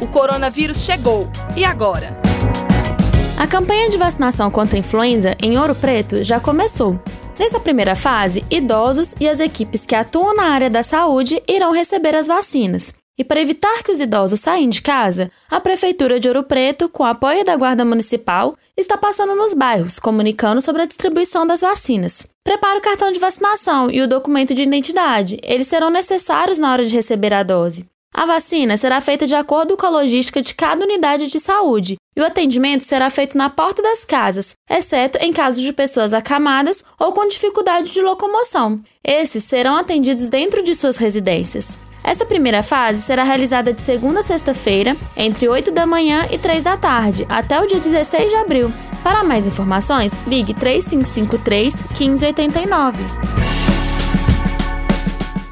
O coronavírus chegou. E agora? A campanha de vacinação contra a influenza em Ouro Preto já começou. Nessa primeira fase, idosos e as equipes que atuam na área da saúde irão receber as vacinas. E para evitar que os idosos saiam de casa, a Prefeitura de Ouro Preto, com apoio da Guarda Municipal, está passando nos bairros, comunicando sobre a distribuição das vacinas. Prepare o cartão de vacinação e o documento de identidade, eles serão necessários na hora de receber a dose. A vacina será feita de acordo com a logística de cada unidade de saúde e o atendimento será feito na porta das casas, exceto em casos de pessoas acamadas ou com dificuldade de locomoção. Esses serão atendidos dentro de suas residências. Essa primeira fase será realizada de segunda a sexta-feira, entre 8 da manhã e 3 da tarde, até o dia 16 de abril. Para mais informações, ligue 3553 1589.